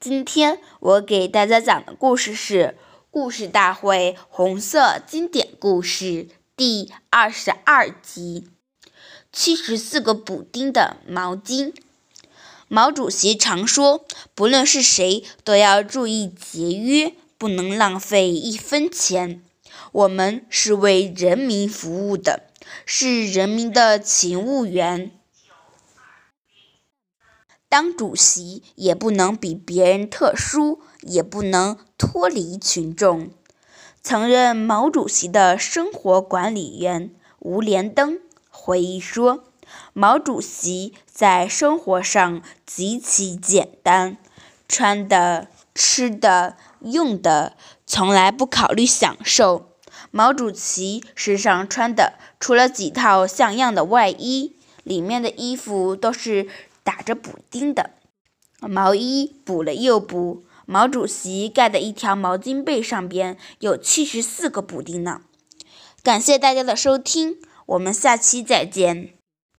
今天我给大家讲的故事是《故事大会红色经典故事》第二十二集：七十四个补丁的毛巾。毛主席常说，不论是谁，都要注意节约，不能浪费一分钱。我们是为人民服务的，是人民的勤务员。当主席也不能比别人特殊，也不能脱离群众。曾任毛主席的生活管理员吴连登回忆说：“毛主席在生活上极其简单，穿的、吃的、用的，从来不考虑享受。毛主席身上穿的，除了几套像样的外衣，里面的衣服都是。”打着补丁的毛衣补了又补，毛主席盖的一条毛巾被上边有七十四个补丁呢。感谢大家的收听，我们下期再见。